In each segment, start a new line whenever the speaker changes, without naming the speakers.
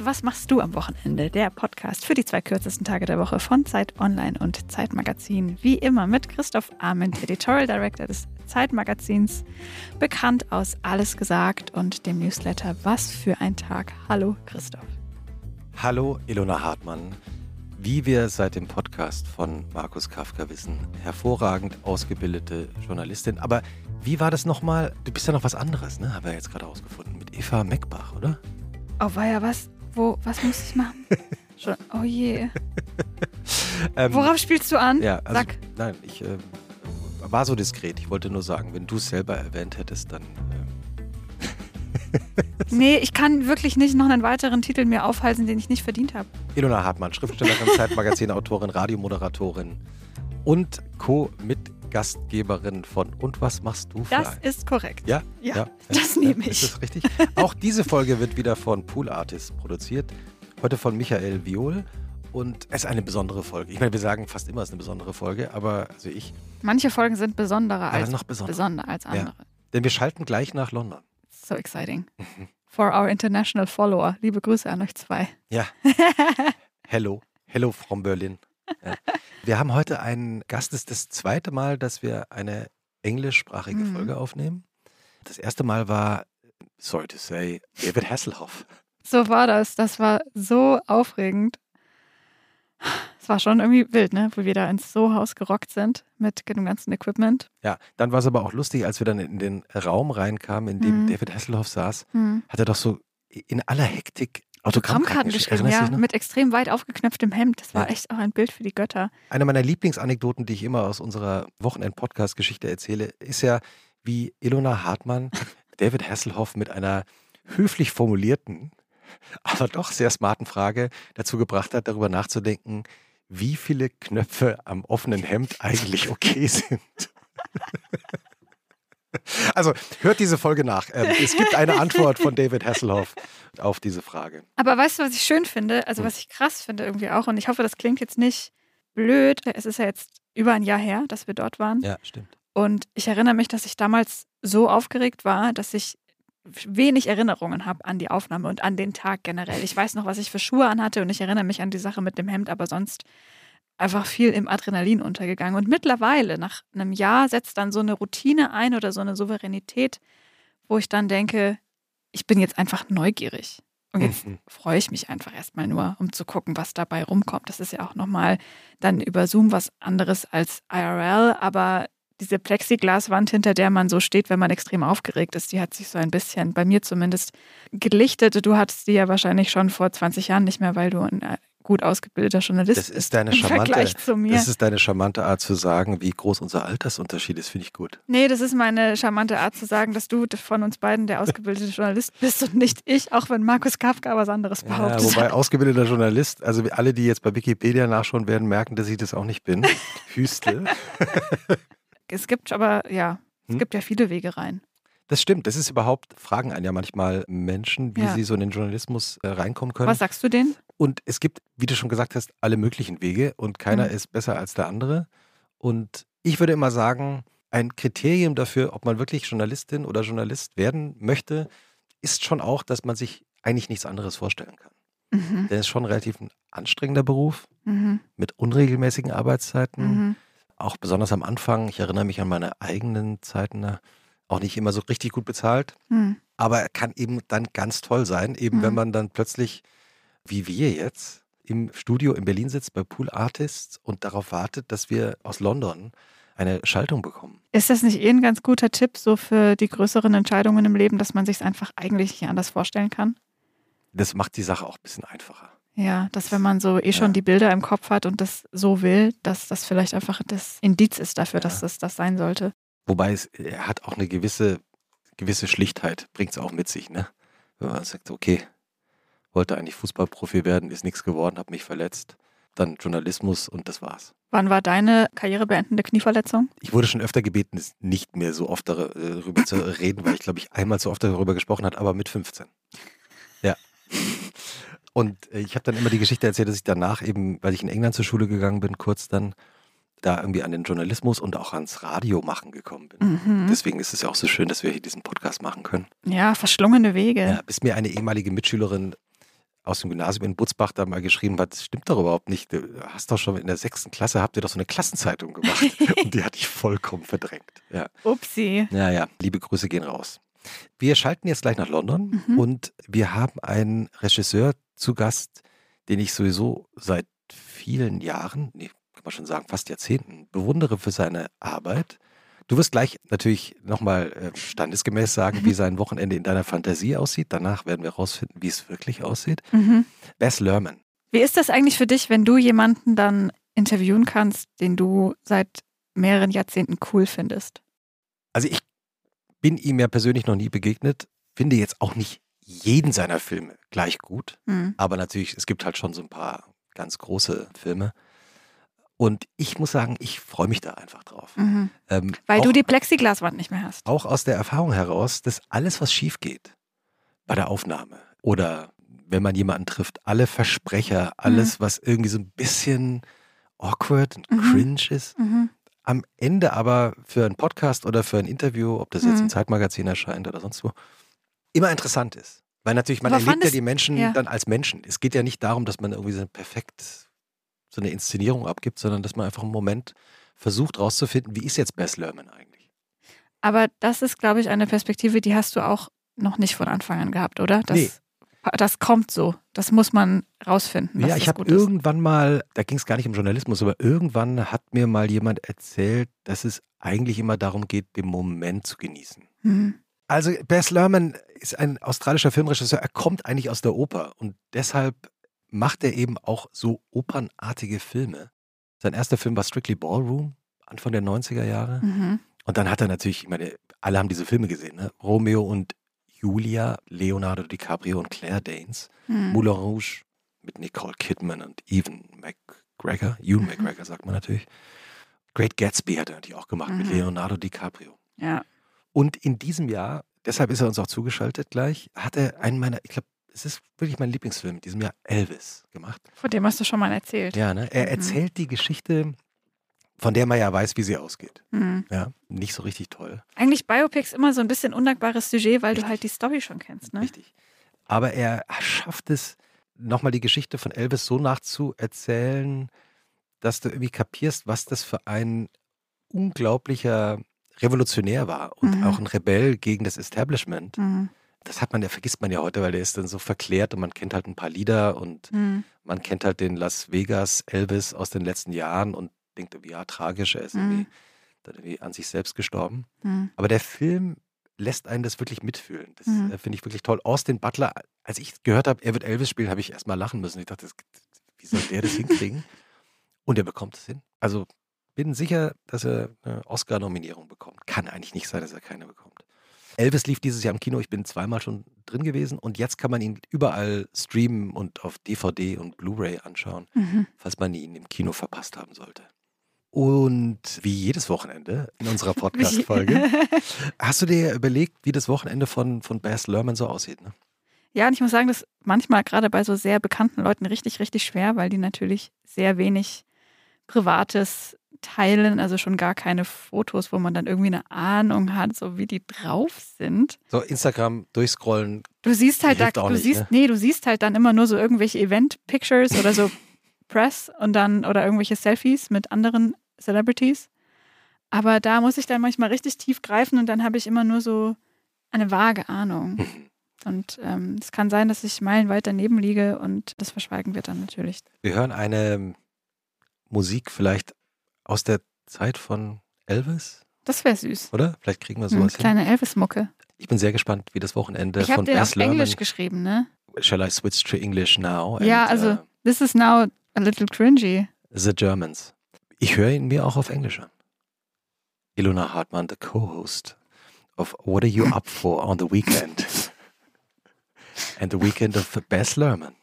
Und was machst du am Wochenende? Der Podcast für die zwei kürzesten Tage der Woche von Zeit Online und Zeitmagazin. Wie immer mit Christoph Arment, Editorial Director des Zeitmagazins, bekannt aus Alles gesagt und dem Newsletter Was für ein Tag. Hallo Christoph.
Hallo Ilona Hartmann. Wie wir seit dem Podcast von Markus Kafka wissen, hervorragend ausgebildete Journalistin. Aber wie war das nochmal? Du bist ja noch was anderes, ne? Haben wir jetzt gerade rausgefunden. Mit Eva Meckbach, oder?
Oh, war ja was? Wo, was muss ich machen? Schon, oh je. ähm, Worauf spielst du an?
Ja, also, Sag. Nein, ich äh, war so diskret. Ich wollte nur sagen, wenn du es selber erwähnt hättest, dann.
Äh nee, ich kann wirklich nicht noch einen weiteren Titel mir aufhalten, den ich nicht verdient habe.
Ilona Hartmann, Schriftstellerin, Zeitmagazin-Autorin, Radiomoderatorin und Co-Mitgastgeberin von Und was machst du für
Das ein? ist korrekt.
Ja?
Ja, ja. das ja, nehme ich.
Ist das richtig? Auch diese Folge wird wieder von Pool Artists produziert. Heute von Michael Viol. Und es ist eine besondere Folge. Ich meine, wir sagen fast immer, es ist eine besondere Folge, aber also ich.
Manche Folgen sind besonderer als, noch besonderer. besonder als andere. Ja.
Denn wir schalten gleich nach London.
So exciting. Mhm. For our international follower. Liebe Grüße an euch zwei.
Ja. Hello. Hello from Berlin. Ja. Wir haben heute einen Gast. Das ist das zweite Mal, dass wir eine englischsprachige mhm. Folge aufnehmen. Das erste Mal war, sorry to say, David Hasselhoff.
So war das. Das war so aufregend. Es war schon irgendwie wild, ne? Wo wir da ins Sohaus gerockt sind mit dem ganzen Equipment.
Ja, dann war es aber auch lustig, als wir dann in den Raum reinkamen, in dem mhm. David Hasselhoff saß, mhm. hat er doch so in aller Hektik Autogrammkarten
geschrieben, ja, ne? mit extrem weit aufgeknöpftem Hemd. Das war ja. echt auch ein Bild für die Götter.
Eine meiner Lieblingsanekdoten, die ich immer aus unserer Wochenend-Podcast-Geschichte erzähle, ist ja, wie Ilona Hartmann David Hasselhoff mit einer höflich formulierten, aber doch sehr smarten Frage dazu gebracht hat, darüber nachzudenken, wie viele Knöpfe am offenen Hemd eigentlich okay sind. Also hört diese Folge nach. Ähm, es gibt eine Antwort von David Hasselhoff auf diese Frage.
Aber weißt du, was ich schön finde? Also hm. was ich krass finde irgendwie auch, und ich hoffe, das klingt jetzt nicht blöd. Es ist ja jetzt über ein Jahr her, dass wir dort waren.
Ja, stimmt.
Und ich erinnere mich, dass ich damals so aufgeregt war, dass ich wenig Erinnerungen habe an die Aufnahme und an den Tag generell. Ich weiß noch, was ich für Schuhe anhatte und ich erinnere mich an die Sache mit dem Hemd, aber sonst einfach viel im Adrenalin untergegangen. Und mittlerweile, nach einem Jahr, setzt dann so eine Routine ein oder so eine Souveränität, wo ich dann denke, ich bin jetzt einfach neugierig. Und jetzt mhm. freue ich mich einfach erstmal nur, um zu gucken, was dabei rumkommt. Das ist ja auch nochmal dann über Zoom was anderes als IRL, aber diese Plexiglaswand, hinter der man so steht, wenn man extrem aufgeregt ist, die hat sich so ein bisschen, bei mir zumindest, gelichtet. Du hattest die ja wahrscheinlich schon vor 20 Jahren nicht mehr, weil du ein gut ausgebildeter Journalist
das ist deine charmante, Das ist deine charmante Art zu sagen, wie groß unser Altersunterschied ist, finde ich gut.
Nee, das ist meine charmante Art zu sagen, dass du von uns beiden der ausgebildete Journalist bist und nicht ich, auch wenn Markus Kafka was anderes behauptet.
Ja, wobei ausgebildeter Journalist, also alle, die jetzt bei Wikipedia nachschauen werden, merken, dass ich das auch nicht bin. Hüstel.
es gibt aber, ja, es hm? gibt ja viele Wege rein.
Das stimmt. Das ist überhaupt, fragen einen ja manchmal Menschen, wie ja. sie so in den Journalismus äh, reinkommen können.
Was sagst du denen?
Und es gibt, wie du schon gesagt hast, alle möglichen Wege und keiner mhm. ist besser als der andere. Und ich würde immer sagen, ein Kriterium dafür, ob man wirklich Journalistin oder Journalist werden möchte, ist schon auch, dass man sich eigentlich nichts anderes vorstellen kann. Mhm. Denn es ist schon relativ ein anstrengender Beruf mhm. mit unregelmäßigen Arbeitszeiten. Mhm. Auch besonders am Anfang. Ich erinnere mich an meine eigenen Zeiten auch nicht immer so richtig gut bezahlt. Mhm. Aber er kann eben dann ganz toll sein, eben mhm. wenn man dann plötzlich, wie wir jetzt, im Studio in Berlin sitzt bei Pool Artists und darauf wartet, dass wir aus London eine Schaltung bekommen.
Ist das nicht eh ein ganz guter Tipp so für die größeren Entscheidungen im Leben, dass man sich es einfach eigentlich nicht anders vorstellen kann?
Das macht die Sache auch ein bisschen einfacher.
Ja, dass wenn man so eh schon ja. die Bilder im Kopf hat und das so will, dass das vielleicht einfach das Indiz ist dafür, ja. dass das das sein sollte.
Wobei es, er hat auch eine gewisse, gewisse Schlichtheit, bringt es auch mit sich, ne? Wenn man sagt, okay, wollte eigentlich Fußballprofi werden, ist nichts geworden, habe mich verletzt. Dann Journalismus und das war's.
Wann war deine karrierebeendende Knieverletzung?
Ich wurde schon öfter gebeten, nicht mehr so oft darüber zu reden, weil ich glaube ich einmal zu oft darüber gesprochen habe, aber mit 15. Ja. Und ich habe dann immer die Geschichte erzählt, dass ich danach eben, weil ich in England zur Schule gegangen bin, kurz dann da irgendwie an den Journalismus und auch ans Radio machen gekommen bin. Mhm. Deswegen ist es ja auch so schön, dass wir hier diesen Podcast machen können.
Ja, verschlungene Wege. Ja,
bis mir eine ehemalige Mitschülerin aus dem Gymnasium in Butzbach da mal geschrieben hat, das stimmt doch überhaupt nicht. Du hast doch schon in der sechsten Klasse, habt ihr doch so eine Klassenzeitung gemacht. Und die hatte ich vollkommen verdrängt. Ja.
Upsi.
Ja, ja, liebe Grüße gehen raus. Wir schalten jetzt gleich nach London
Mhm.
und wir haben einen Regisseur zu Gast, den ich sowieso seit vielen Jahren, nee, kann man schon sagen, fast Jahrzehnten, bewundere für seine Arbeit. Du wirst gleich natürlich nochmal äh, standesgemäß sagen, wie sein Wochenende in deiner Fantasie aussieht. Danach werden wir herausfinden, wie es wirklich aussieht.
Mhm.
Bess Lerman.
Wie ist das eigentlich für dich, wenn du jemanden dann interviewen kannst, den du seit mehreren Jahrzehnten cool findest?
Also ich bin ihm ja persönlich noch nie begegnet, finde jetzt auch nicht jeden seiner Filme gleich gut.
Hm.
Aber natürlich, es gibt halt schon so ein paar ganz große Filme. Und ich muss sagen, ich freue mich da einfach drauf.
Mhm.
Ähm,
Weil
auch,
du die Plexiglaswand nicht mehr hast.
auch aus der Erfahrung heraus, dass alles, was schief geht bei der Aufnahme oder wenn man jemanden trifft, alle Versprecher, alles, was irgendwie so ein bisschen awkward und
Mhm.
cringe ist,
Mhm.
am Ende aber für einen Podcast oder für ein Interview, ob das jetzt
Mhm.
im Zeitmagazin erscheint oder sonst wo, immer interessant ist. Weil natürlich, man
Aber
erlebt ja die Menschen
ja.
dann als Menschen. Es geht ja nicht darum, dass man irgendwie so perfekt so eine Inszenierung abgibt, sondern dass man einfach einen Moment versucht rauszufinden, wie ist jetzt Bess Lerman eigentlich?
Aber das ist, glaube ich, eine Perspektive, die hast du auch noch nicht von Anfang an gehabt, oder? Das,
Nee.
das kommt so. Das muss man rausfinden.
ja, ich habe irgendwann mal, da ging es gar nicht um Journalismus, aber irgendwann hat mir mal jemand erzählt, dass es eigentlich immer darum geht, den Moment zu genießen.
Hm.
Also Bess Lerman ist ein australischer Filmregisseur. Er kommt eigentlich aus der Oper und deshalb macht er eben auch so opernartige Filme. Sein erster Film war Strictly Ballroom, Anfang der 90er Jahre.
Mhm.
Und dann hat er natürlich, ich meine, alle haben diese Filme gesehen, ne? Romeo und Julia, Leonardo DiCaprio und Claire Danes,
Hm.
Moulin Rouge mit Nicole Kidman und Ewan McGregor, Ewan
Mhm.
McGregor sagt man natürlich. Great Gatsby hat er natürlich auch gemacht mit
Mhm.
Leonardo DiCaprio.
Ja.
Und in diesem Jahr, deshalb ist er uns auch zugeschaltet gleich, hat er einen meiner, ich glaube, es ist wirklich mein Lieblingsfilm in diesem Jahr, Elvis, gemacht.
Von dem hast du schon mal erzählt.
Ja, ne? Er
Mhm.
erzählt die Geschichte, von der man ja weiß, wie sie ausgeht.
Hm.
Ja, nicht so richtig toll.
Eigentlich Biopics immer so ein bisschen undankbares Sujet, weil du
Richtig.
halt die Story schon kennst, ne?
Richtig. Aber er schafft es, nochmal die Geschichte von Elvis so nachzuerzählen, dass du irgendwie kapierst, was das für ein unglaublicher Revolutionär war und
Mhm.
auch ein Rebell gegen das Establishment.
Hm.
Das hat man ja, vergisst man ja heute, weil der ist dann so verklärt und man kennt halt ein paar Lieder und
Hm.
man kennt halt den Las Vegas Elvis aus den letzten Jahren und denkt irgendwie, ja, tragisch, er ist
Mhm.
irgendwie, dann irgendwie an sich selbst gestorben.
Hm.
Aber der Film lässt einen das wirklich mitfühlen. Das
Mhm.
äh, finde ich wirklich toll. Austin Butler, als ich gehört habe, er wird Elvis spielen, habe ich erstmal lachen müssen. Ich dachte, das, wie soll der das hinkriegen? Und er bekommt es hin. Also bin sicher, dass er eine Oscar-Nominierung bekommt. Kann eigentlich nicht sein, dass er keine bekommt. Elvis lief dieses Jahr im Kino. Ich bin zweimal schon drin gewesen und jetzt kann man ihn überall streamen und auf DVD und Blu-ray anschauen,
Mhm.
falls man ihn im Kino verpasst haben sollte. Und wie jedes Wochenende in unserer Podcast-Folge Hast du dir überlegt, wie das Wochenende von, von Baz Luhrmann so aussieht? Ne?
Ja, und ich muss sagen, das ist manchmal gerade bei so sehr bekannten Leuten richtig, richtig schwer, weil die natürlich sehr wenig Privates teilen, also schon gar keine Fotos, wo man dann irgendwie eine Ahnung hat, so wie die drauf sind.
So Instagram durchscrollen.
Du siehst halt da, du
nicht,
siehst,
ne?
nee, du siehst halt dann immer nur so irgendwelche Event-Pictures oder so Press und dann oder irgendwelche Selfies mit anderen Celebrities. Aber da muss ich dann manchmal richtig tief greifen und dann habe ich immer nur so eine vage Ahnung. Und ähm, es kann sein, dass ich meilenweit daneben liege und das verschweigen wir dann natürlich.
Wir hören eine Musik vielleicht aus der Zeit von Elvis,
Das wäre süß.
oder? Vielleicht kriegen wir sowas hin.
kleine Elvis-Mucke.
Ich bin sehr gespannt, wie das Wochenende
Ich
von
den
Baz
auf. Englisch geschrieben, ne?
Shall I switch to English now?
Ja,
And,
also-
uh,
This is now a little cringy.
The Germans. Ich höre ihn mir auch auf Englisch an. Ilona Hartmann, the co-host of What Are You Up For on the Weekend? And the Weekend of Baz Luhrmann.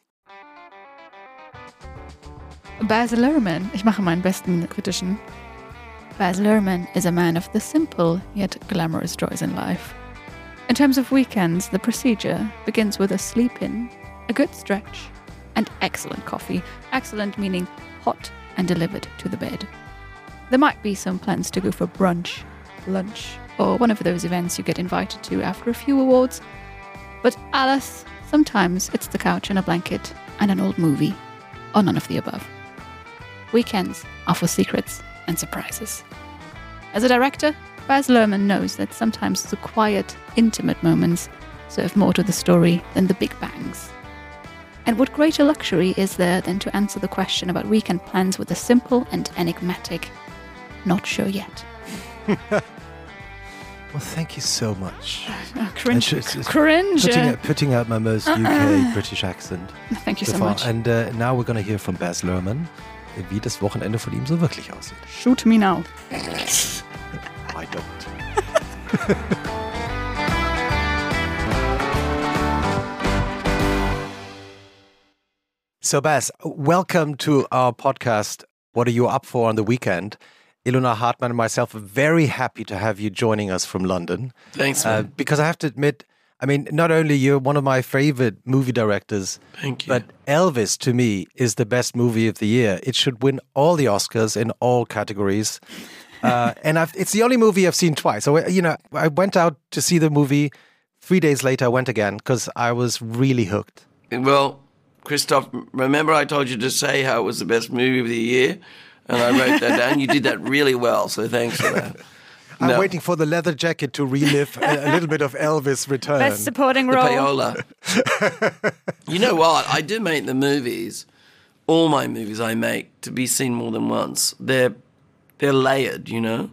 Baz Luhrmann. Ich mache meinen besten kritischen. Baz Luhrmann is a man of the simple yet glamorous joys in life. In terms of weekends, the procedure begins with a sleep in, a good stretch, and excellent coffee. Excellent meaning hot and delivered to the bed. There might be some plans to go for brunch, lunch, or one of those events you get invited to after a few awards. But alas, Sometimes it's the couch and a blanket and an old movie, or none of the above. Weekends are for secrets and surprises. As a director, Baz Luhrmann knows that sometimes the quiet, intimate moments serve more to the story than the big bangs. And what greater luxury is there than to answer the question about weekend plans with a simple and enigmatic, not sure yet?
Well, thank you so much.
Oh, cringe.
It's- it's-
cringe.
Putting out, putting out my most UK British accent.
Thank you so
so far.
much.
And uh, now we're going to hear from Baz Luhrmann, wie das Wochenende von ihm so wirklich aussieht.
Shoot me now.
I don't. so, Baz, welcome to our podcast. What are you up for on the weekend? Ilona Hartmann and myself are very happy to have you joining us from London.
Thanks,
Uh,
man.
because I have to admit, I mean, not only you're one of my favorite movie directors,
Thank you.
but Elvis to me is the best movie of the year. It should win all the Oscars in all categories. Uh, and I've, it's the only movie I've seen twice. So, you know, I went out to see the movie. Three days later, I went again because I was really hooked.
well, Christoph, remember I told you to say how it was the best movie of the year? And I wrote that down. You did that really well, so thanks for that.
I'm
No.
waiting for the leather jacket to relive a, a little bit of Elvis return.
Best supporting
The
role.
payola. you know what? I do make the movies, all my movies I make, to be seen more than once. They're, they're layered, you know?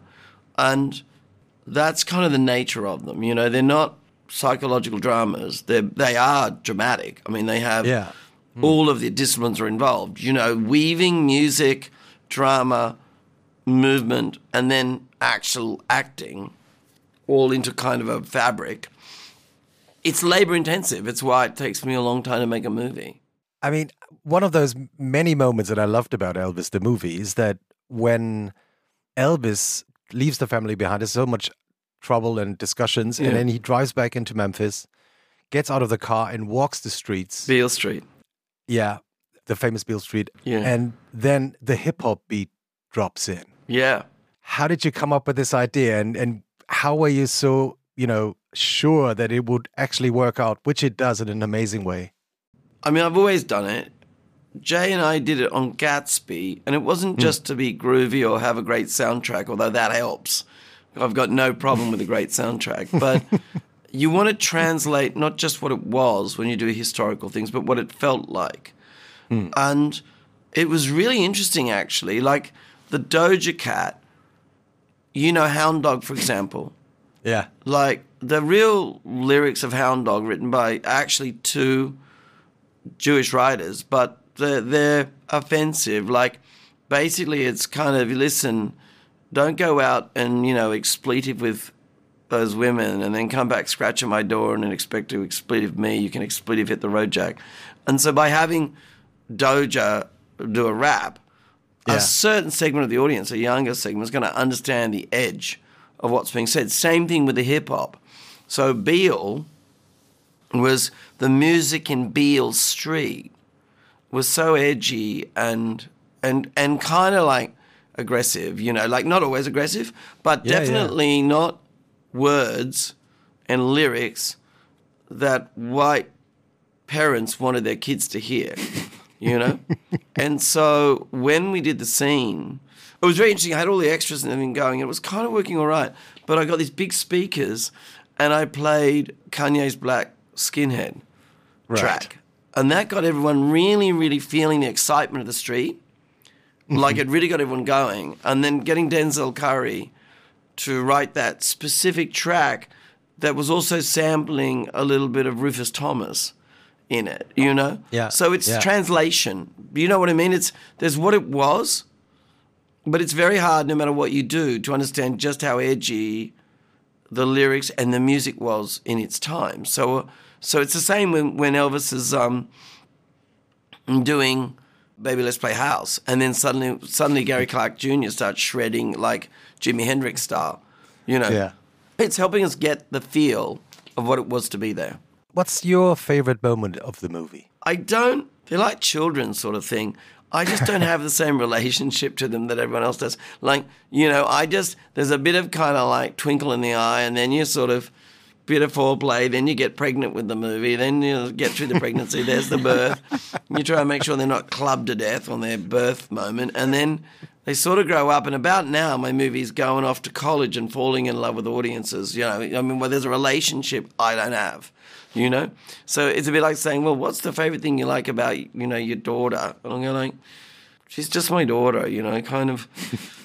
And that's kind of the nature of them. You know, they're not psychological dramas. They're, they are dramatic. I mean, they have
Yeah.
all of the disciplines are involved. You know, weaving music, drama, movement, and then actual acting all into kind of a fabric. It's labor intensive. It's why it takes me a long time to make a movie.
I mean, one of those many moments that I loved about Elvis, the movie, is that when Elvis leaves the family behind, there's so much trouble and discussions,
Yeah.
and then he drives back into Memphis, gets out of the car, and walks the streets.
Beale Street.
yeah, the famous Beale Street.
Yeah.
And then the hip hop beat drops in.
Yeah.
How did you come up with this idea, and and how were you so you know sure that it would actually work out, which it does in an amazing way?
I mean, I've always done it. Jay and I did it on Gatsby, and it wasn't hmm. just to be groovy or have a great soundtrack, although that helps. I've got no problem with a great soundtrack, but you want to translate not just what it was when you do historical things, but what it felt like. Hmm. And it was really interesting, actually. Like the Doja Cat, you know, Hound Dog, for example
Yeah.
like the real lyrics of Hound Dog written by actually two Jewish writers, but they're, they're offensive. Like basically, it's kind of listen, don't go out and you know expletive with those women and then come back scratching my door and then expect to expletive me. You can expletive hit the road jack, and so by having Doja do a rap,
Yeah.
a certain segment of the audience, a younger segment, is going to understand the edge of what's being said. Same thing with the hip hop. So Beale was the music in Beale Street was so edgy and and and kind of like aggressive, you know, like not always aggressive, but
Yeah, yeah.
definitely not words and lyrics that white parents wanted their kids to hear, you know? and so when we did the scene, it was very interesting. I had all the extras and everything going. It was kind of working all right. But I got these big speakers and I played Kanye's Black Skinhead track. And that got everyone really, really feeling the excitement of the street. Mm-hmm. Like it really got everyone going. And then getting Denzel Curry to write that specific track that was also sampling a little bit of Rufus Thomas in it, you know?
Yeah,
So it's
yeah.
translation. You know what I mean? It's there's what it was, but it's very hard no matter what you do to understand just how edgy the lyrics and the music was in its time. So so it's the same when, when Elvis is um, doing Baby Let's Play House and then suddenly suddenly Gary Clark Jr. starts shredding like Jimi Hendrix style. You know.
Yeah.
It's helping us get the feel of what it was to be there.
What's your favorite moment of the movie?
I don't. They're like children, sort of thing. I just don't have the same relationship to them that everyone else does. Like, you know, I just there's a bit of kind of like twinkle in the eye, and then you sort of bit of foreplay, then you get pregnant with the movie, then you get through the pregnancy, there's the birth. You try and make sure they're not clubbed to death on their birth moment, and then they sort of grow up. And about now, my movie's going off to college and falling in love with audiences. You know, I mean, well, there's a relationship I don't have. You know, so it's a bit like saying, "Well, what's the favorite thing you like about you know your daughter?" And I'm going like, "She's just my daughter." You know, kind of.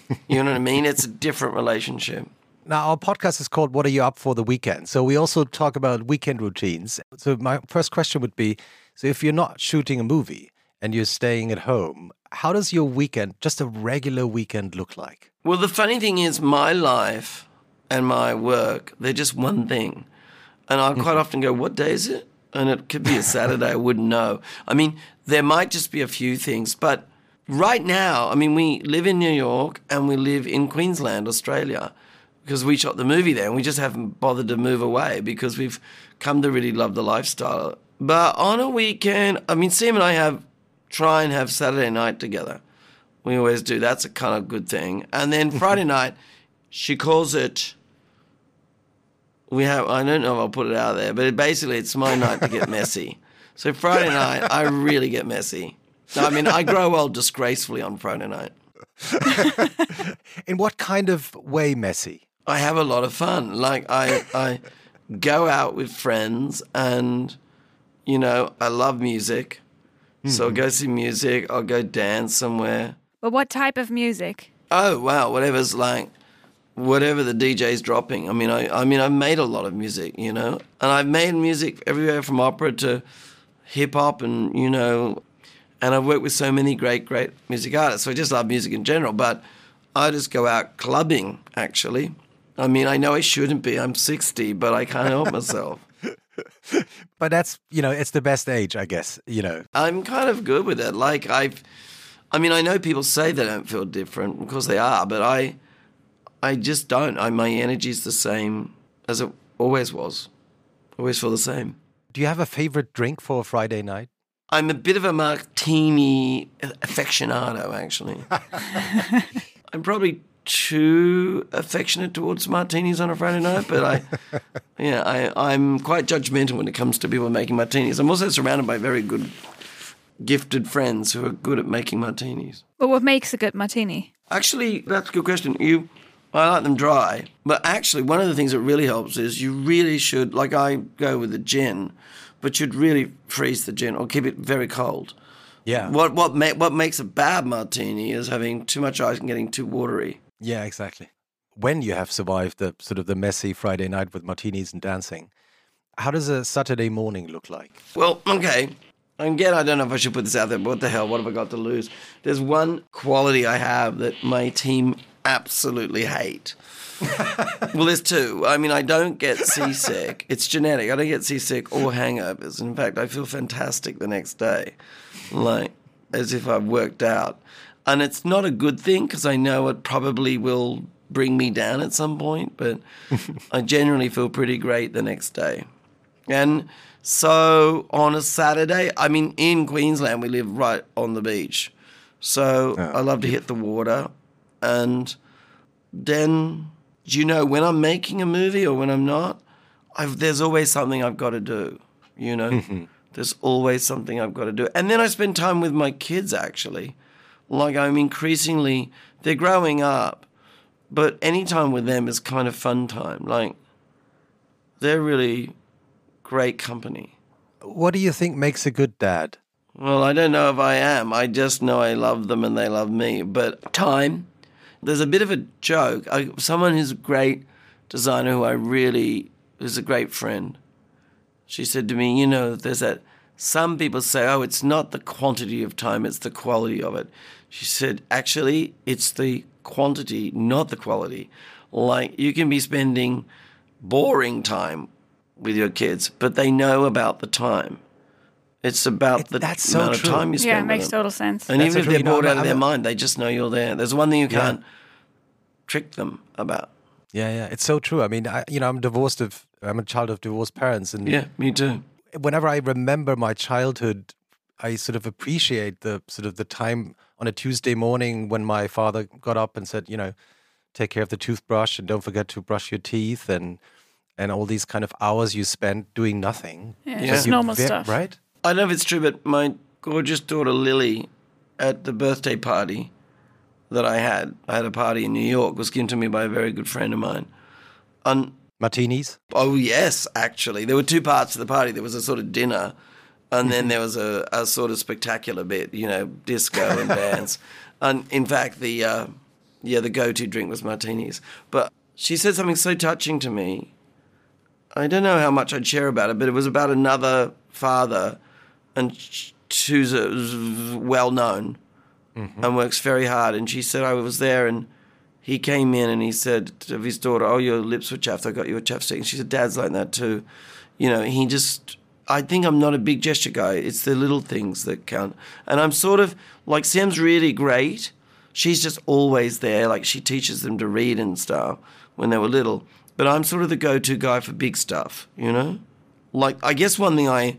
you know what I mean? It's a different relationship.
Now, our podcast is called What Are You Up for the Weekend? So, we also talk about weekend routines. So, my first question would be so, if you're not shooting a movie and you're staying at home, how does your weekend, just a regular weekend, look like?
Well, the funny thing is, my life and my work, they're just one thing. And I quite mm-hmm. often go, What day is it? And it could be a Saturday, I wouldn't know. I mean, there might just be a few things, but right now, I mean, we live in New York and we live in Queensland, Australia, because we shot the movie there and we just haven't bothered to move away because we've come to really love the lifestyle. But on a weekend, I mean, Sam and I have try and have Saturday night together. We always do. That's a kind of good thing. And then Friday night, she calls it. We have. I don't know if I'll put it out there, but it, basically, it's my night to get messy. So Friday night, I really get messy. I mean, I grow old disgracefully on Friday night.
In what kind of way messy?
I have a lot of fun. Like I, I go out with friends, and you know, I love music. So I'll go mm-hmm. see music. I'll go dance somewhere.
But what type of music?
Oh wow, whatever's like, whatever the DJ's dropping. I mean, I, I mean, I've made a lot of music, you know, and I've made music everywhere from opera to hip hop, and you know, and I've worked with so many great, great music artists. So I just love music in general. But I just go out clubbing. Actually, I mean, I know I shouldn't be. I'm 60, but I can't help myself.
But that's, you know, it's the best age, I guess, you know.
I'm kind of good with it. Like I've, I mean, I know people say they don't feel different because they are, but I, I just don't. I, my energy's the same as it always was. Always feel the same.
Do you have a favorite drink for a Friday night?
I'm a bit of a martini aficionado, actually. I'm probably too affectionate towards martinis on a Friday night, but I, yeah, I, I'm quite judgmental when it comes to people making martinis. I'm also surrounded by very good, gifted friends who are good at making martinis.
But what makes a good martini?
Actually, that's a good question. You, I like them dry, but actually, one of the things that really helps is you really should, like I go with the gin, but you'd really freeze the gin or keep it very cold.
Yeah.
What what ma- what makes a bad martini is having too much ice and getting too watery.
Yeah, exactly. When you have survived the sort of the messy Friday night with martinis and dancing, how does a Saturday morning look like?
Well, okay. Again, I don't know if I should put this out there, but what the hell? What have I got to lose? There's one quality I have that my team absolutely hate. well, there's two. I mean, I don't get seasick. It's genetic. I don't get seasick or hangovers. In fact, I feel fantastic the next day, like as if I've worked out. And it's not a good thing because I know it probably will bring me down at some point, but I generally feel pretty great the next day. And so on a Saturday, I mean, in Queensland, we live right on the beach. So I love to hit the water. And then, you know, when I'm making a movie or when I'm not, I've, there's always something I've got to do, you know? Mm-hmm. There's always something I've got to do. And then I spend time with my kids, actually. Like, I'm increasingly, they're growing up, but any time with them is kind of fun time. Like, they're really great company.
What do you think makes a good dad?
Well, I don't know if I am. I just know I love them and they love me. But time, there's a bit of a joke. I, someone who's a great designer who I really is a great friend. She said to me, you know, there's that. Some people say, oh, it's not the quantity of time, it's the quality of it. She said, actually, it's the quantity, not the quality. Like, you can be spending boring time with your kids, but they know about the time. It's about
It-
the
that's so
amount
true.
of time you spend.
Yeah, it
with
makes
them.
total sense.
And
That's
even if they're bored out of their mind, they just know you're there. There's one thing you
Yeah.
can't trick them about.
Yeah, yeah, it's so true. I mean, I, you know, I'm divorced of, I'm a child of divorced parents, and
Yeah, me too.
whenever I remember my childhood, I sort of appreciate the sort of the time on a Tuesday morning when my father got up and said, you know, take care of the toothbrush and don't forget to brush your teeth and and all these kind of hours you spent doing nothing.
Yeah,
Yeah.
just normal
ve-
stuff.
Right?
I don't know if it's true, but my gorgeous daughter Lily, at the birthday party that I had, I had a party in New York, was given to me by a very good friend of mine. And
Martinis?
oh yes, actually, there were two parts to the party. There was a sort of dinner, and then there was a, a sort of spectacular bit, you know, disco and dance. And in fact, the uh, yeah, the go-to drink was martinis. But she said something so touching to me. I don't know how much I'd share about it, but it was about another father, and who's well known mm-hmm. and works very hard. And she said I was there, and he came in and he said of his daughter, "Oh, your lips were chapped. I got you a chapstick." And she said, "Dad's like that too." You know, he just. I think I'm not a big gesture guy. It's the little things that count. And I'm sort of like Sam's really great. She's just always there. Like she teaches them to read and stuff when they were little. But I'm sort of the go-to guy for big stuff. You know, like I guess one thing I,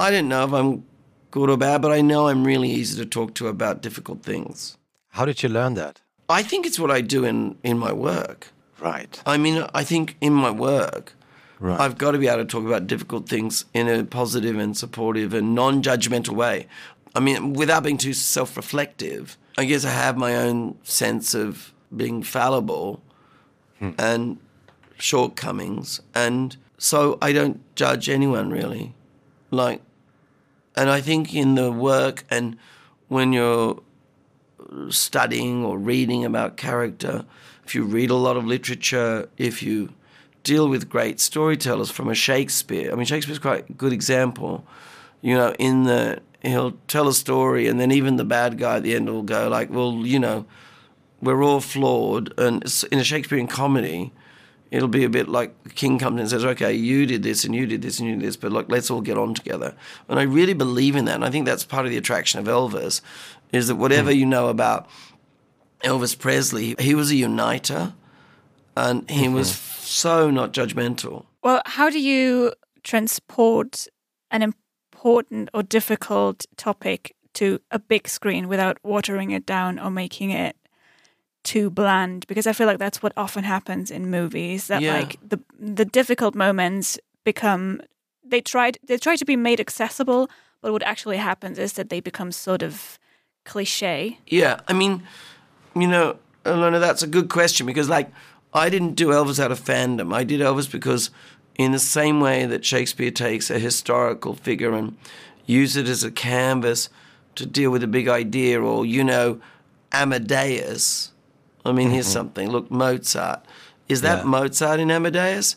I don't know if I'm good or bad, but I know I'm really easy to talk to about difficult things.
How did you learn that?
I think it's what I do in, in my work.
Right.
I mean, I think in my work,
Right.
I've got to be able to talk about difficult things in a positive and supportive and non judgmental way. I mean, without being too self reflective, I guess I have my own sense of being fallible hmm. and shortcomings. And so I don't judge anyone really. Like, and I think in the work and when you're studying or reading about character, if you read a lot of literature, if you deal with great storytellers from a Shakespeare, I mean, Shakespeare's quite a good example. You know, in the he'll tell a story, and then even the bad guy at the end will go like, "Well, you know, we're all flawed." And in a Shakespearean comedy, it'll be a bit like the king comes in and says, "Okay, you did this, and you did this, and you did this, but like, let's all get on together." And I really believe in that, and I think that's part of the attraction of Elvis, is that whatever hmm. you know about Elvis Presley, he was a uniter, and he mm-hmm. was so not judgmental.
Well, how do you transport an important or difficult topic to a big screen without watering it down or making it too bland? Because I feel like that's what often happens in movies. That
Yeah.
like the the difficult moments become they try they try to be made accessible, but what actually happens is that they become sort of cliche.
Yeah, I mean, you know, Alona, that's a good question because, like, I didn't do Elvis out of fandom. I did Elvis because, in the same way that Shakespeare takes a historical figure and use it as a canvas to deal with a big idea, or you know, Amadeus. I mean, here's mm-hmm. something. Look, Mozart. Is that
Yeah.
Mozart in Amadeus?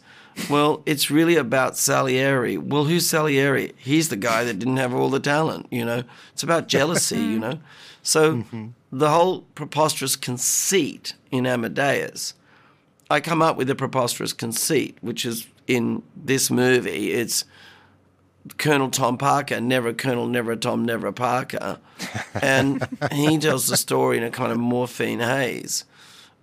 Well, it's really about Salieri. Well, who's Salieri? He's the guy that didn't have all the talent, you know? It's about jealousy, you know? So mm-hmm. the whole preposterous conceit in Amadeus, I come up with a preposterous conceit, which is in this movie, it's Colonel Tom Parker, never a Colonel, never a Tom, never a Parker. And he tells the story in a kind of morphine haze.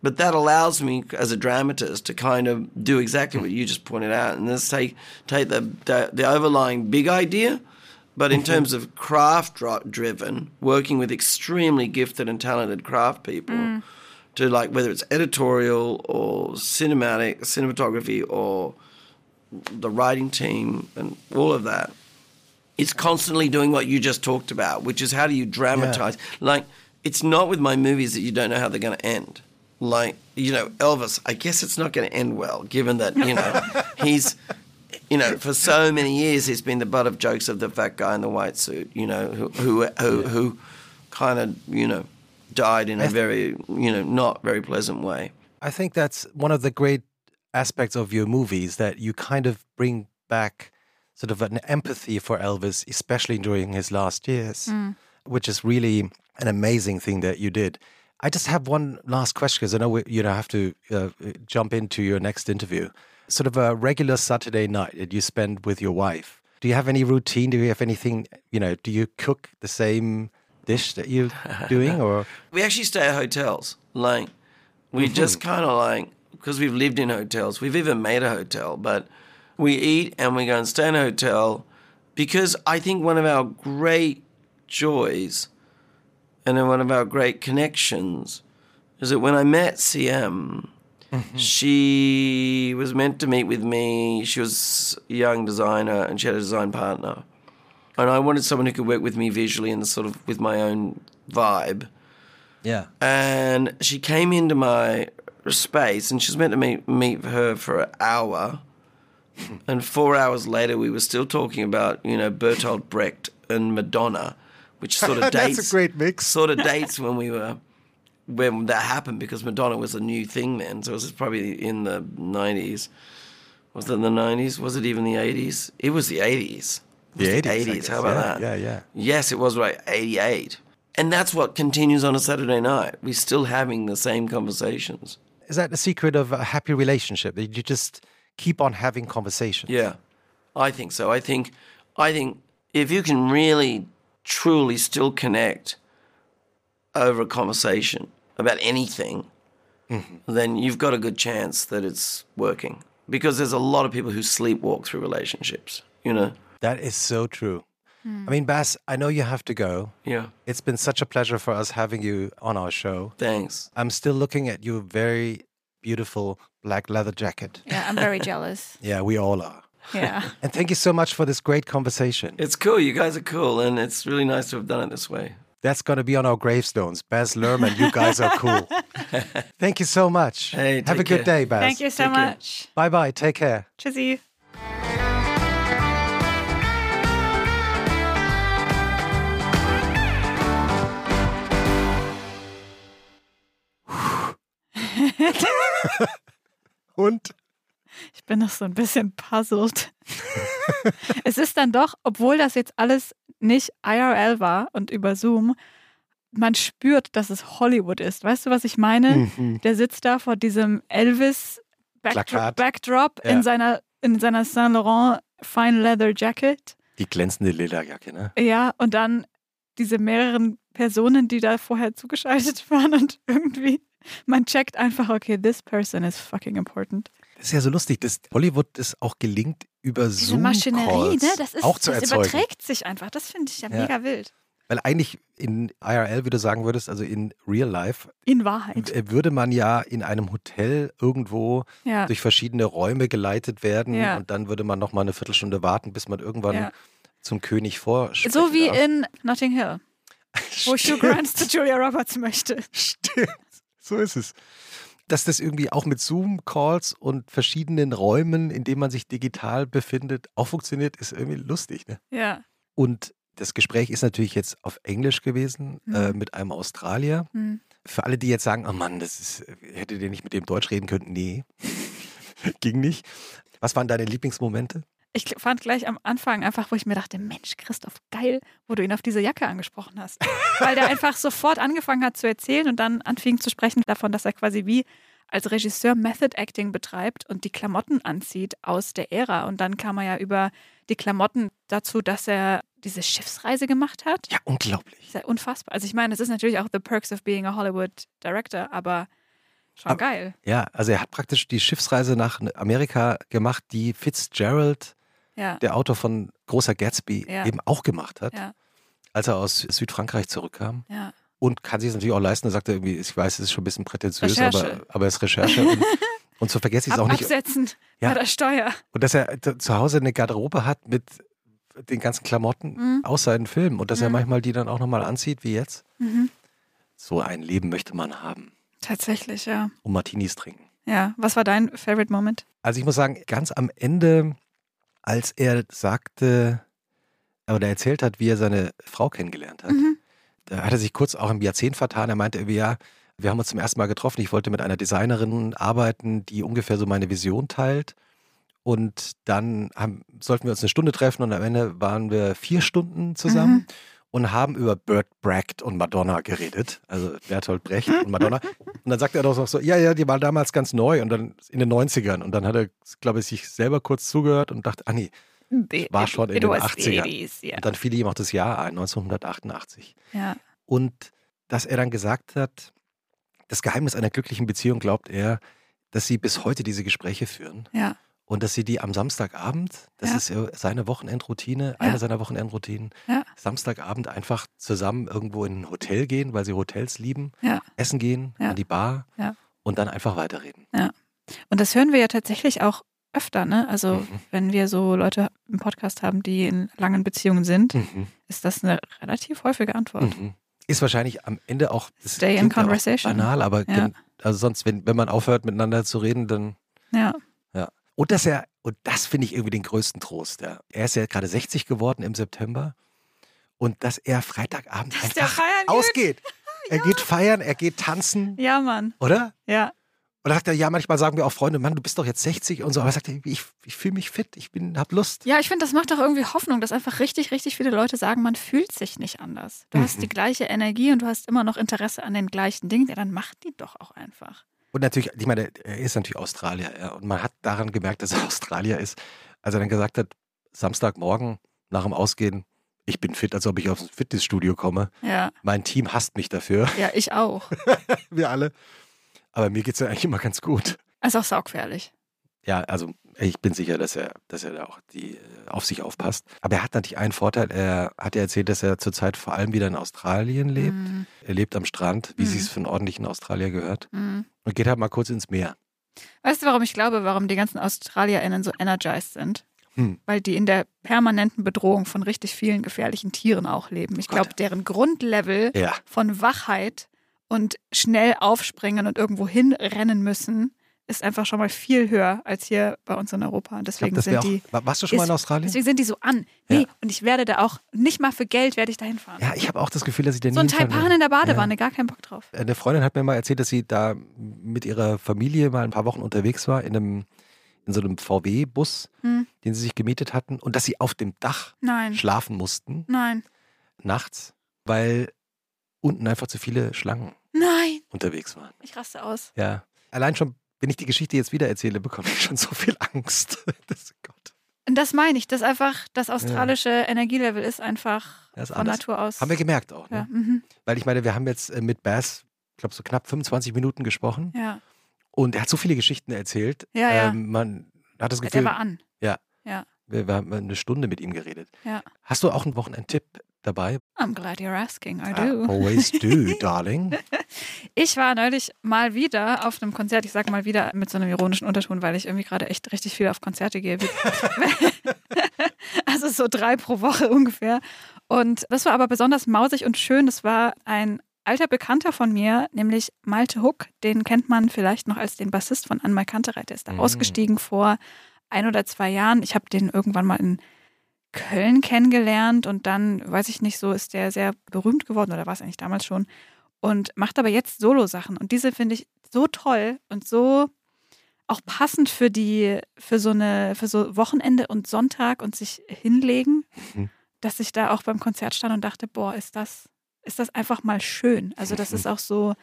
But that allows me, as a dramatist, to kind of do exactly what you just pointed out, and let's take take the the, the overlying big idea, but in mm-hmm. terms of craft driven, working with extremely gifted and talented craft people, mm. to like whether it's editorial or cinematic cinematography or the writing team and all of that. It's constantly doing what you just talked about, which is how do you dramatize? Like, it's not with my movies that you don't know how they're going to end. Like, you know, Elvis, I guess it's not going to end well, given that, you know, he's, you know, for so many years he's been the butt of jokes of the fat guy in the white suit, you know, who, who, who, who kind of, you know, died in a very, you know, not very pleasant way.
I think that's one of the great aspects of your movies that you kind of bring back sort of an empathy for Elvis, especially during his last years, mm. which is really an amazing thing that you did. I just have one last question because I know we, you know have to uh, jump into your next interview. Sort of a regular Saturday night that you spend with your wife. Do you have any routine? Do you have anything? You know, do you cook the same dish that you're doing, or
We actually stay at hotels. Like, we just kind of like, because we've lived in hotels, we've even made a hotel, but we eat and we go and stay in a hotel because I think one of our great joys and then one of our great connections is that when I met CM, mm-hmm. She was meant to meet with me. She was a young designer and she had a design partner. And I wanted someone who could work with me visually and sort of with my own vibe.
Yeah.
And she came into my space and she was meant to meet, meet her for an hour. and four hours later, we were still talking about, you know, Bertolt Brecht and Madonna, which sort of dates.
That's a great mix.
Sort of dates when we were when that happened because Madonna was a new thing then. So it was probably in the 90s. Was it in the 90s? Was it even the 80s? It was the 80s.
The 80s,
How about
Yeah,
that?
yeah, yeah.
Yes, it was right. 88. And that's what continues on a Saturday night. We're still having the same conversations.
Is that the secret of a happy relationship? That you just keep on having conversations?
Yeah. I think so. I think I think if you can really truly still connect over a conversation about anything, mm-hmm. then you've got a good chance that it's working. Because there's a lot of people who sleepwalk through relationships, you know?
That is so true. Hmm. I mean, Bass, I know you have to go.
Yeah.
It's been such a pleasure for us having you on our show.
Thanks.
I'm still looking at your very beautiful black leather jacket.
Yeah, I'm very jealous.
Yeah, we all are.
Yeah.
And thank you so much for this great conversation.
It's cool. You guys are cool, and it's really nice to have done it this way.
That's going to be on our gravestones. Baz Lerman, you guys are cool. Thank you so much.
Hey,
Have a
take
good day, Baz.
Thank you so
Take
much.
Bye bye. Take care.
Tschüssi.
Und?
Ich bin noch so ein bisschen puzzled. es ist dann doch, obwohl das jetzt alles nicht IRL war und über Zoom, man spürt, dass es Hollywood ist. Weißt du, was ich meine? Der sitzt da vor diesem Elvis Backdro
Plakat.
Backdrop
Ja.
in seiner, in seiner Saint Laurent Fine Leather Jacket.
Die glänzende Lederjacke, ne?
Ja, und dann diese mehreren Personen, die da vorher zugeschaltet waren und irgendwie, man checkt einfach, okay, this person is fucking important.
Das ist ja so lustig, dass Hollywood das auch gelingt, über
Diese
Zoom
Maschinerie, ne? Das, ist,
auch zu
das
erzeugen.
überträgt sich einfach. Das finde ich ja,
Ja.
mega wild.
Weil eigentlich in IRL, wie du sagen würdest, also in Real Life,
In Wahrheit.
äh, würde man ja in einem Hotel irgendwo
Ja.
durch verschiedene Räume geleitet werden
Ja.
und dann würde man noch mal eine Viertelstunde warten, bis man irgendwann
Ja.
zum König vorspricht.
So wie in Notting Hill, wo Hugh Grant zu Julia Roberts möchte.
Stimmt, so ist es. Dass das irgendwie auch mit Zoom-Calls und verschiedenen Räumen, in denen man sich digital befindet, auch funktioniert, ist irgendwie lustig. Ne?
Ja.
Und das Gespräch ist natürlich jetzt auf Englisch gewesen äh, mit einem Australier.
Hm.
Für alle, die jetzt sagen, oh Mann, das ist, hättet ihr nicht mit dem Deutsch reden können? Nee, ging nicht. Was waren deine Lieblingsmomente?
Ich fand gleich am Anfang einfach, wo ich mir dachte, Mensch, Christoph, geil, wo du ihn auf diese Jacke angesprochen hast. Weil der einfach sofort angefangen hat zu erzählen und dann anfing zu sprechen davon, dass er quasi wie als Regisseur Method Acting betreibt und die Klamotten anzieht aus der Ära. Und dann kam er ja über die Klamotten dazu, dass er diese Schiffsreise gemacht hat.
Ja, unglaublich.
ist ja unfassbar. Also ich meine, es ist natürlich auch the perks of being a Hollywood Director, aber schon
Aber-
geil.
Ja, also er hat praktisch die Schiffsreise nach Amerika gemacht, die Fitzgerald,
Ja.
der Autor von Großer Gatsby,
Ja.
eben auch gemacht hat,
Ja,
als er aus Südfrankreich zurückkam.
ja.
Und kann sich es natürlich auch leisten. Er sagte irgendwie, ich weiß, es ist schon ein bisschen prätentiös, aber, aber es ist Recherche. und, und so vergesse ich es
Ab,
auch nicht.
absetzen
Ja.
bei der Steuer.
Und dass er zu Hause eine Garderobe hat mit den ganzen Klamotten
Mhm.
aus seinen Filmen und dass er manchmal die dann auch nochmal anzieht, wie jetzt.
Mhm.
So ein Leben möchte man haben
Tatsächlich, ja.
und Martinis trinken.
Ja. Was war dein Favorite Moment?
Also ich muss sagen, ganz am Ende, als er sagte, oder erzählt hat, wie er seine Frau kennengelernt hat,
Mhm.
da hat er sich kurz auch im Jahrzehnt vertan. Er meinte irgendwie, ja, wir haben uns zum ersten Mal getroffen. Ich wollte mit einer Designerin arbeiten, die ungefähr so meine Vision teilt. Und dann haben, sollten wir uns eine Stunde treffen und am Ende waren wir vier Stunden zusammen
Mhm.
Und haben über Bert Brecht und Madonna geredet. Also Bertolt Brecht und Madonna. Und dann sagte er doch so, ja, ja, die war damals ganz neu und dann in den 90ern. Und dann hat er, glaube ich, sich selber kurz zugehört und dachte, ah nee, war schon in den
was
80ern.
the 80s, ja.
und dann fiel ihm auch das Jahr ein, 1988.
ja.
Und dass er dann gesagt hat, das Geheimnis einer glücklichen Beziehung glaubt er, dass sie bis heute diese Gespräche führen
Ja.
Und dass sie die am Samstagabend, das
Ja.
ist ja seine Wochenendroutine, eine seiner Wochenendroutinen,
Ja.
Samstagabend einfach zusammen irgendwo in ein Hotel gehen, weil sie Hotels lieben, essen gehen, an die Bar und dann einfach weiterreden.
Ja. Und das hören wir ja tatsächlich auch öfter, ne? Also
Mhm.
wenn wir so Leute im Podcast haben, die in langen Beziehungen sind,
Mhm.
ist das eine relativ häufige Antwort.
Mhm. Ist wahrscheinlich am Ende auch
Stay in
klingt ja
conversation.
Banal, aber
Ja.
also sonst, wenn, wenn man aufhört, miteinander zu reden, dann
Ja.
Ja. Und dass er, und das finde ich irgendwie den größten Trost. Ja. Er ist ja gerade 60 geworden im September. Und dass er Freitagabend
Dass
einfach ausgeht. Er geht feiern, er geht tanzen,
Ja, Mann.
oder?
Ja.
Und dann sagt er, ja, manchmal sagen wir auch Freunde, Mann, du bist doch jetzt 60 und so. Aber er sagt, ich, ich fühle mich fit, ich bin, hab Lust.
Ja, ich finde, das macht doch irgendwie Hoffnung, dass einfach richtig, richtig viele Leute sagen, man fühlt sich nicht anders. Du hast
Mhm.
die gleiche Energie und du hast immer noch Interesse an den gleichen Dingen. Ja, dann mach die doch auch einfach.
Und natürlich, ich meine, er ist natürlich Australier, ja. Und man hat daran gemerkt, dass er Australier ist, als er dann gesagt hat, Samstagmorgen nach dem Ausgehen, ich bin fit, als ob ich aufs Fitnessstudio komme.
Ja,
Mein Team hasst mich dafür,
ja, ich auch.
wir alle. Aber mir geht es ja eigentlich immer ganz gut.
Ist auch saugefährlich.
Ja, also ich bin sicher, dass er, dass er da auch die, äh, auf sich aufpasst. Aber er hat natürlich einen Vorteil. Er hat ja erzählt, dass er zurzeit vor allem wieder in Australien lebt.
Mhm.
Er lebt am Strand, wie
Mhm.
sie es für einen ordentlichen Australier gehört.
Mhm.
Und geht halt mal kurz ins Meer.
Weißt du, warum ich glaube, warum die ganzen AustralierInnen so energized sind?
Hm.
Weil die in der permanenten Bedrohung von richtig vielen gefährlichen Tieren auch leben. Ich
Gott.
glaube, deren Grundlevel
Ja.
von Wachheit und schnell aufspringen und irgendwo hinrennen müssen, ist einfach schon mal viel höher als hier bei uns in Europa. Und
glaub,
deswegen
das
sind
auch,
die.
Wa- warst du schon mal in
ist-
Australien?
Deswegen sind die so an. Nee,
Ja.
und ich werde da auch, nicht mal für Geld werde ich da hinfahren.
Ja, ich habe auch das Gefühl, dass ich da
so ein Taipan in der Badewanne, gar keinen Bock drauf.
Eine Freundin hat mir mal erzählt, dass sie da mit ihrer Familie mal ein paar Wochen unterwegs war in einem in so einem VW-Bus,
Hm.
den sie sich gemietet hatten und dass sie auf dem Dach
Nein,
schlafen mussten
nein,
nachts, weil unten einfach zu viele Schlangen
nein.
unterwegs waren.
Ich raste aus.
Ja, allein schon, wenn ich die Geschichte jetzt wieder erzähle, bekomme ich schon so viel Angst. Das, Gott.
Und das meine ich, dass einfach das australische Energielevel ist einfach
Ja, ist
von
anders.
Natur aus.
Haben wir gemerkt auch. Ne?
ja, mhm.
Weil ich meine, wir haben jetzt äh, mit Bass, ich glaube, so knapp 25 Minuten gesprochen
ja.
und er hat so viele Geschichten erzählt.
Ja, ja.
Ähm, man hat das
Der
Gefühl,
war an.
wir, wir haben eine Stunde mit ihm geredet.
Ja.
Hast du auch einen Wochenendtipp dabei?
I'm glad you're asking. I do.
always do, darling.
Ich war neulich mal wieder auf einem Konzert. Ich sage mal wieder mit so einem ironischen Unterton, weil ich irgendwie gerade echt richtig viel auf Konzerte gehe. also so drei pro Woche ungefähr. Und das war aber besonders mausig und schön. Das war ein alter Bekannter von mir, nämlich Malte Huck. Den kennt man vielleicht noch als den Bassist von Anmal Kantereit. Der ist da
Mm.
ausgestiegen vor ein oder zwei Jahren. Ich habe den irgendwann mal in Köln kennengelernt und dann, weiß ich nicht, so ist der sehr berühmt geworden oder war es eigentlich damals schon und macht aber jetzt Solo-Sachen und diese finde ich so toll und so auch passend für die, für so eine, für so Wochenende und Sonntag und sich hinlegen,
Mhm.
dass ich da auch beim Konzert stand und dachte, boah, ist das, ist das einfach mal schön. Also das
Mhm.
ist auch so,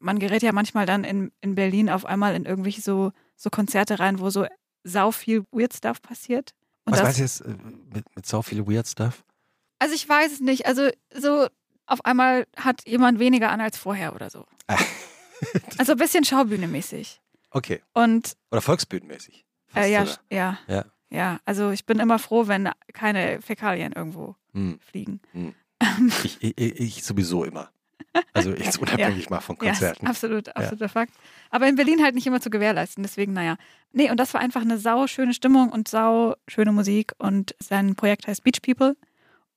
man gerät ja manchmal dann in, in Berlin auf einmal in irgendwelche so, so Konzerte rein, wo so sau viel Weird Stuff passiert. Und
Was
das,
meinst du jetzt äh, mit, mit so viel Weird Stuff?
also ich weiß es nicht. Also so auf einmal hat jemand weniger an als vorher oder so. Also ein bisschen Schaubühne-mäßig.
Okay.
Und
Oder volksbühnenmäßig.
äh, ja,
sogar.
ja,
Ja.
ja. Also ich bin immer froh, wenn keine Fäkalien irgendwo
Hm.
fliegen.
Ich, ich, ich sowieso immer. Also jetzt unabhängig mal von
Ja,
Konzerten.
absolut, absoluter Fakt. Aber in Berlin halt nicht immer zu gewährleisten. Deswegen, naja. Nee, und das war einfach eine sau schöne Stimmung und sau schöne Musik. Und sein Projekt heißt Beach People.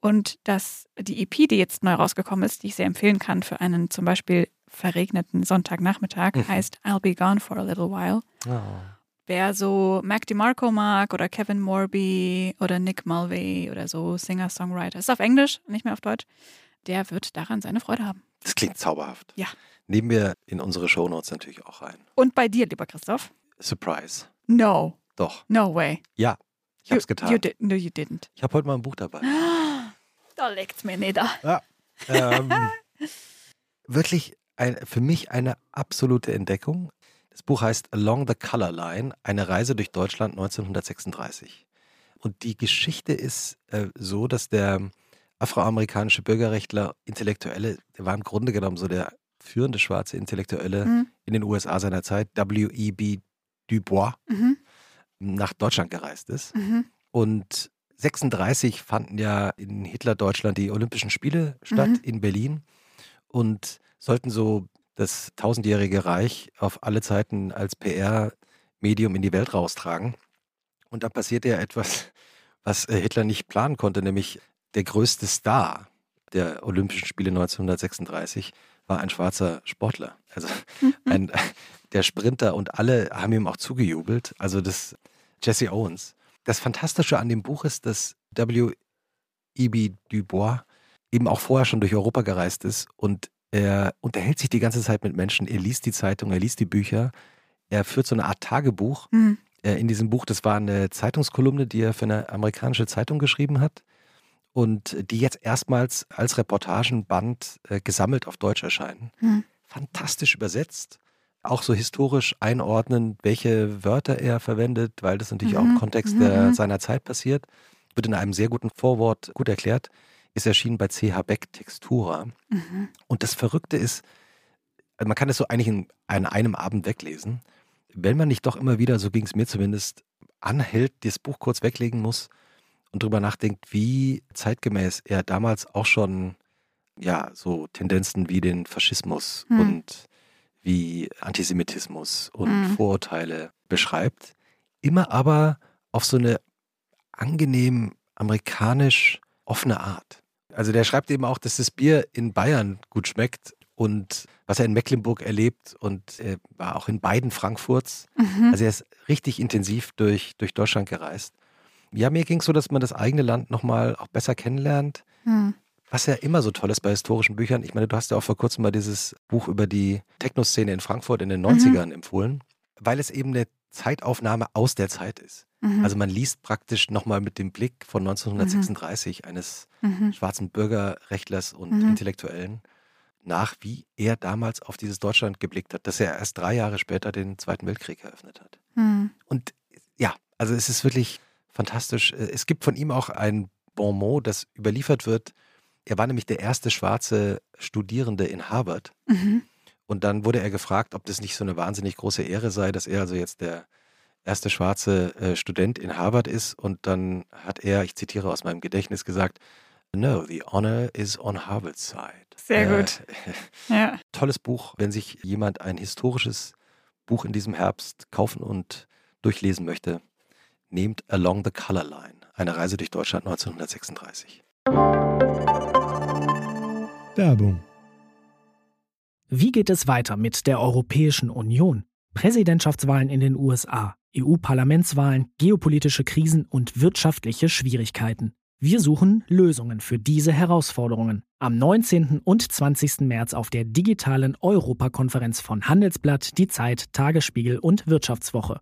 Und das, die EP, die jetzt neu rausgekommen ist, die ich sehr empfehlen kann für einen zum Beispiel verregneten Sonntagnachmittag,
Mhm.
heißt I'll Be Gone for a Little While.
Oh.
Wer so Mac DeMarco mag oder Kevin Morby oder Nick Mulvey oder so Singer-Songwriter, ist auf Englisch, nicht mehr auf Deutsch, der wird daran seine Freude haben.
Das klingt zauberhaft.
Ja.
Nehmen wir in unsere Shownotes natürlich auch rein.
Und bei dir, lieber Christoph?
Surprise.
No,
Doch.
no way.
Ja. Ich hab's getan.
You did, no, you didn't.
Ich habe heute mal ein Buch dabei.
Da legt's mir nieder.
ähm, wirklich ein, für mich eine absolute Entdeckung. Das Buch heißt Along the Color Line, eine Reise durch Deutschland 1936. Und die Geschichte ist äh, so, dass der afroamerikanische Bürgerrechtler, Intellektuelle, der war im Grunde genommen so der führende schwarze Intellektuelle
Mhm.
in den USA seiner Zeit, W.E.B. Du Bois,
Mhm.
nach Deutschland gereist ist.
Mhm.
Und 36 fanden ja in Hitler-Deutschland die Olympischen Spiele statt
Mhm.
in Berlin und sollten so das tausendjährige Reich auf alle Zeiten als PR Medium in die Welt raustragen. Und da passiert ja etwas, was äh, Hitler nicht planen konnte, nämlich der größte Star der Olympischen Spiele 1936 war ein schwarzer Sportler. Also
Mhm.
ein, der Sprinter und alle haben ihm auch zugejubelt. Also das Jesse Owens. Das Fantastische an dem Buch ist, dass W.E.B. Du Bois eben auch vorher schon durch Europa gereist ist und er unterhält sich die ganze Zeit mit Menschen. Er liest die Zeitung, er liest die Bücher. Er führt so eine Art Tagebuch.
Hm.
Äh, In diesem Buch, das war eine Zeitungskolumne, die er für eine amerikanische Zeitung geschrieben hat und die jetzt erstmals als Reportagenband äh, gesammelt auf Deutsch erscheinen.
Hm.
Fantastisch übersetzt, auch so historisch einordnen, welche Wörter er verwendet, weil das natürlich auch
Mhm,
im Kontext
mhm,
der,
mhm.
seiner Zeit passiert. Wird in einem sehr guten Vorwort gut erklärt. Ist erschienen bei CH Beck Textura.
Mhm.
Und das Verrückte ist, also man kann es so eigentlich in, an einem Abend weglesen. Wenn man nicht doch immer wieder, so ging es mir zumindest, anhält, das Buch kurz weglegen muss und drüber nachdenkt, wie zeitgemäß er damals auch schon ja so Tendenzen wie den Faschismus
Hm.
und wie Antisemitismus und
Hm.
Vorurteile beschreibt, immer aber auf so eine angenehm amerikanisch offene Art. Also der schreibt eben auch, dass das Bier in Bayern gut schmeckt und was er in Mecklenburg erlebt und er war auch in beiden Frankfurts.
Mhm.
Also er ist richtig intensiv durch, durch Deutschland gereist. Ja, mir ging es so, dass man das eigene Land nochmal auch besser kennenlernt.
Hm.
Was ja immer so toll ist bei historischen Büchern. Ich meine, du hast ja auch vor kurzem mal dieses Buch über die Techno-Szene in Frankfurt in den 90ern empfohlen, weil es eben eine Zeitaufnahme aus der Zeit ist.
Mhm.
Also man liest praktisch nochmal mit dem Blick von 1936 eines
Mhm.
schwarzen Bürgerrechtlers und
Mhm.
Intellektuellen nach, wie er damals auf dieses Deutschland geblickt hat, dass er erst drei Jahre später den Zweiten Weltkrieg eröffnet hat.
Hm.
Und ja, also es ist wirklich fantastisch. Äh, Es gibt von ihm auch ein Bonmot, das überliefert wird. Er war nämlich der erste schwarze Studierende in Harvard.
Mhm.
Und dann wurde er gefragt, ob das nicht so eine wahnsinnig große Ehre sei, dass er also jetzt der erste schwarze äh, Student in Harvard ist. Und dann hat er, ich zitiere aus meinem Gedächtnis, gesagt, No, the honor is on Harvard's side.
Sehr
Äh,
gut. Ja.
tolles Buch, wenn sich jemand ein historisches Buch in diesem Herbst kaufen und durchlesen möchte. Nehmt Along the Color Line, eine Reise durch Deutschland 1936.
Werbung.
Wie geht es weiter mit der Europäischen Union? Präsidentschaftswahlen in den USA, EU-Parlamentswahlen, geopolitische Krisen und wirtschaftliche Schwierigkeiten. Wir suchen Lösungen für diese Herausforderungen. Am 19. und 20. März auf der digitalen Europakonferenz von Handelsblatt, Die Zeit, Tagesspiegel und Wirtschaftswoche.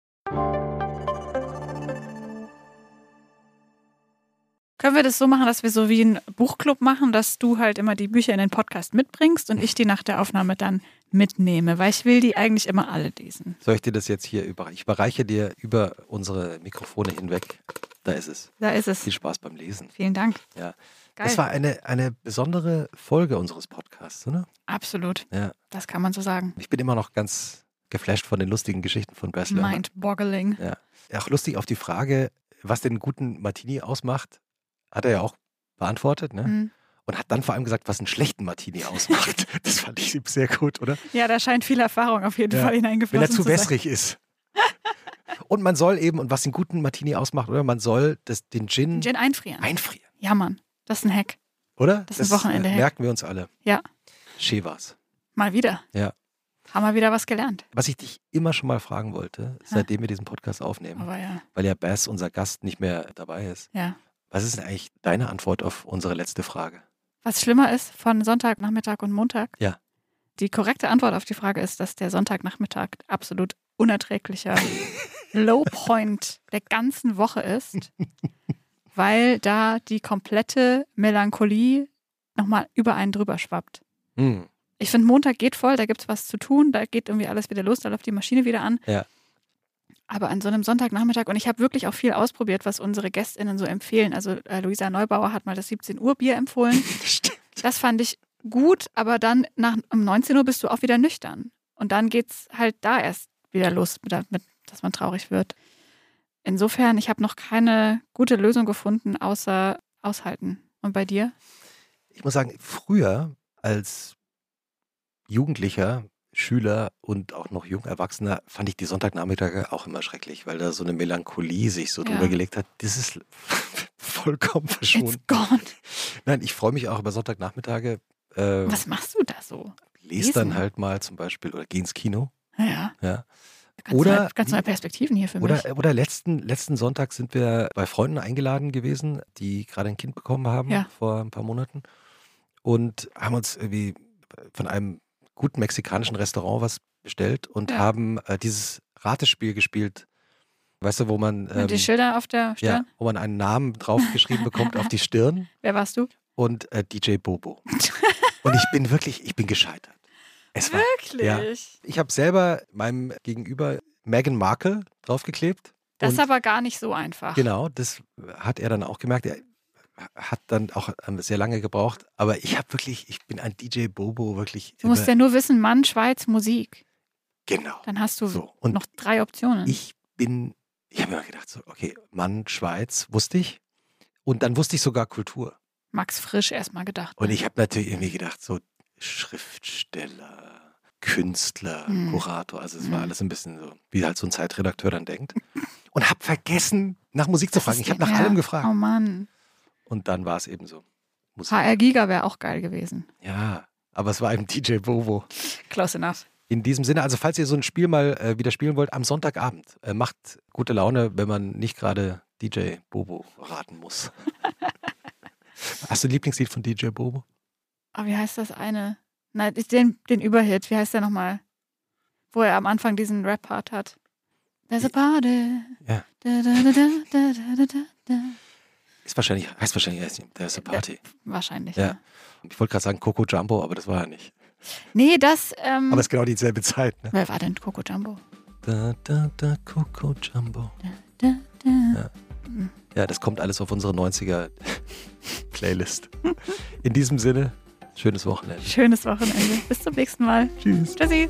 Können wir das so machen, dass wir so wie einen Buchclub machen, dass du halt immer die Bücher in den Podcast mitbringst und ich die nach der Aufnahme dann mitnehme, weil ich will die eigentlich immer alle lesen.
Soll ich dir das jetzt hier überreichen? Ich überreiche dir über unsere Mikrofone hinweg. Da ist es.
Da ist es.
Viel Spaß beim Lesen.
Vielen Dank.
Ja.
Geil.
Das war eine, eine besondere Folge unseres Podcasts, oder?
Absolut.
Ja.
Das kann man so sagen.
Ich bin immer noch ganz geflasht von den lustigen Geschichten von Bess Lerner.
Mind-boggling.
Ja. Auch lustig auf die Frage, was den guten Martini ausmacht, hat er ja auch beantwortet, ne?
Mhm.
Und hat dann vor allem gesagt, was einen schlechten Martini ausmacht. das fand ich sehr gut, oder?
Ja, da scheint viel Erfahrung auf jeden
Ja.
Fall
Wenn
hineingeflossen
er zu
zu sein.
wässrig ist. Und man soll eben, und was den guten Martini ausmacht, oder? Man soll das, den Gin,
Gin einfrieren.
einfrieren,
Ja, Mann. Das ist ein Hack.
oder?
Das ist ein Wochenende-Hack.
merken wir uns alle.
Ja.
Chevas.
Mal wieder.
Ja.
Haben wir wieder was gelernt.
Was ich dich immer schon mal fragen wollte, seitdem wir diesen Podcast aufnehmen,
Aber ja,
weil ja Bass, unser Gast, nicht mehr dabei ist.
ja.
Was ist denn eigentlich deine Antwort auf unsere letzte Frage?
Was schlimmer ist von Sonntagnachmittag und Montag?
Ja.
Die korrekte Antwort auf die Frage ist, dass der Sonntagnachmittag absolut unerträglicher Lowpoint der ganzen Woche ist, weil da die komplette Melancholie nochmal über einen drüber schwappt.
Hm.
Ich finde, Montag geht voll, da gibt es was zu tun, da geht irgendwie alles wieder los, da läuft die Maschine wieder an.
Ja.
Aber an so einem Sonntagnachmittag, und ich habe wirklich auch viel ausprobiert, was unsere GästInnen so empfehlen. Also äh, Luisa Neubauer hat mal das 17 Uhr Bier empfohlen.
Stimmt.
Das fand ich gut, aber dann nach um 19 Uhr bist du auch wieder nüchtern. Und dann geht's halt da erst wieder los, damit, dass man traurig wird. Insofern, ich habe noch keine gute Lösung gefunden, außer aushalten. Und bei dir?
Ich muss sagen, früher als Jugendlicher, Schüler und auch noch Jungerwachsener fand ich die Sonntagnachmittage auch immer schrecklich, weil da so eine Melancholie sich so
Ja.
drüber gelegt hat. Das ist vollkommen
It's
verschwunden.
gone.
Nein, ich freue mich auch über Sonntagnachmittage. Äh,
Was machst du da so?
lese dann halt mal zum Beispiel oder geh ins Kino.
Ja.
Ja.
Ganz,
Oder-
neue, ganz neue Perspektiven hier für mich.
Oder, oder letzten, letzten Sonntag sind wir bei Freunden eingeladen gewesen, die gerade ein Kind bekommen haben
Ja.
vor ein paar Monaten und haben uns irgendwie von einem guten mexikanischen Restaurant was bestellt und
Ja.
haben äh, dieses Ratespiel gespielt. Weißt du, wo man, ähm,
die Schilder auf der
ja,
Stirn?
wo man einen Namen draufgeschrieben bekommt auf die Stirn
Wer warst du?
und äh, DJ Bobo. und ich bin wirklich, ich bin gescheitert. Es war
Wirklich?
ich habe selber meinem Gegenüber Meghan Markle draufgeklebt.
Das ist aber gar nicht so einfach.
Genau, das hat er dann auch gemerkt. Er hat dann auch ähm, sehr lange gebraucht. Aber ich habe wirklich, ich bin ein DJ Bobo wirklich.
Du musst ja nur wissen, Mann, Schweiz, Musik.
genau.
Dann hast du
So, und
noch drei Optionen.
Ich bin, ich habe mir gedacht, so, okay, Mann, Schweiz, wusste ich. Und dann wusste ich sogar Kultur.
Max Frisch erstmal gedacht.
Und
ne?
ich habe natürlich irgendwie gedacht, so Schriftsteller, Künstler,
Mhm.
Kurator, also es
Mhm.
war alles ein bisschen so, wie halt so ein Zeitredakteur dann denkt. Und habe vergessen, nach Musik zu fragen. Ich habe nach
ja.
allem gefragt.
Oh Mann.
Und dann war es eben so. Musik.
HR Giga wäre auch geil gewesen.
Ja, aber es war eben DJ Bobo.
Close enough.
In diesem Sinne, also falls ihr so ein Spiel mal äh, wieder spielen wollt, am Sonntagabend, äh, macht gute Laune, wenn man nicht gerade DJ Bobo raten muss. Hast du ein Lieblingslied von DJ Bobo?
Aber wie heißt das eine? Nein, den, den Überhit. Wie heißt der nochmal? Wo er am Anfang diesen Rap-Part hat. There's a party.
Ja.
Da, da, da,
Ist wahrscheinlich, heißt wahrscheinlich, there's a party.
Wahrscheinlich.
Ja.
Ja.
Ich wollte gerade sagen Coco Jumbo, aber das war er nicht.
Nee, das. Ähm,
Aber es ist genau dieselbe Zeit. Ne?
wer war denn Coco Jumbo?
Da, da, da, Coco Jumbo.
Da, da.
Ja, das kommt alles auf unsere 90er Playlist. In diesem Sinne, schönes Wochenende.
Schönes Wochenende. Bis zum nächsten Mal.
Tschüss.
Tschüssi.